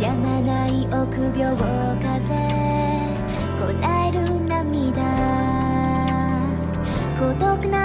やまない臆病風こらえる涙。孤独な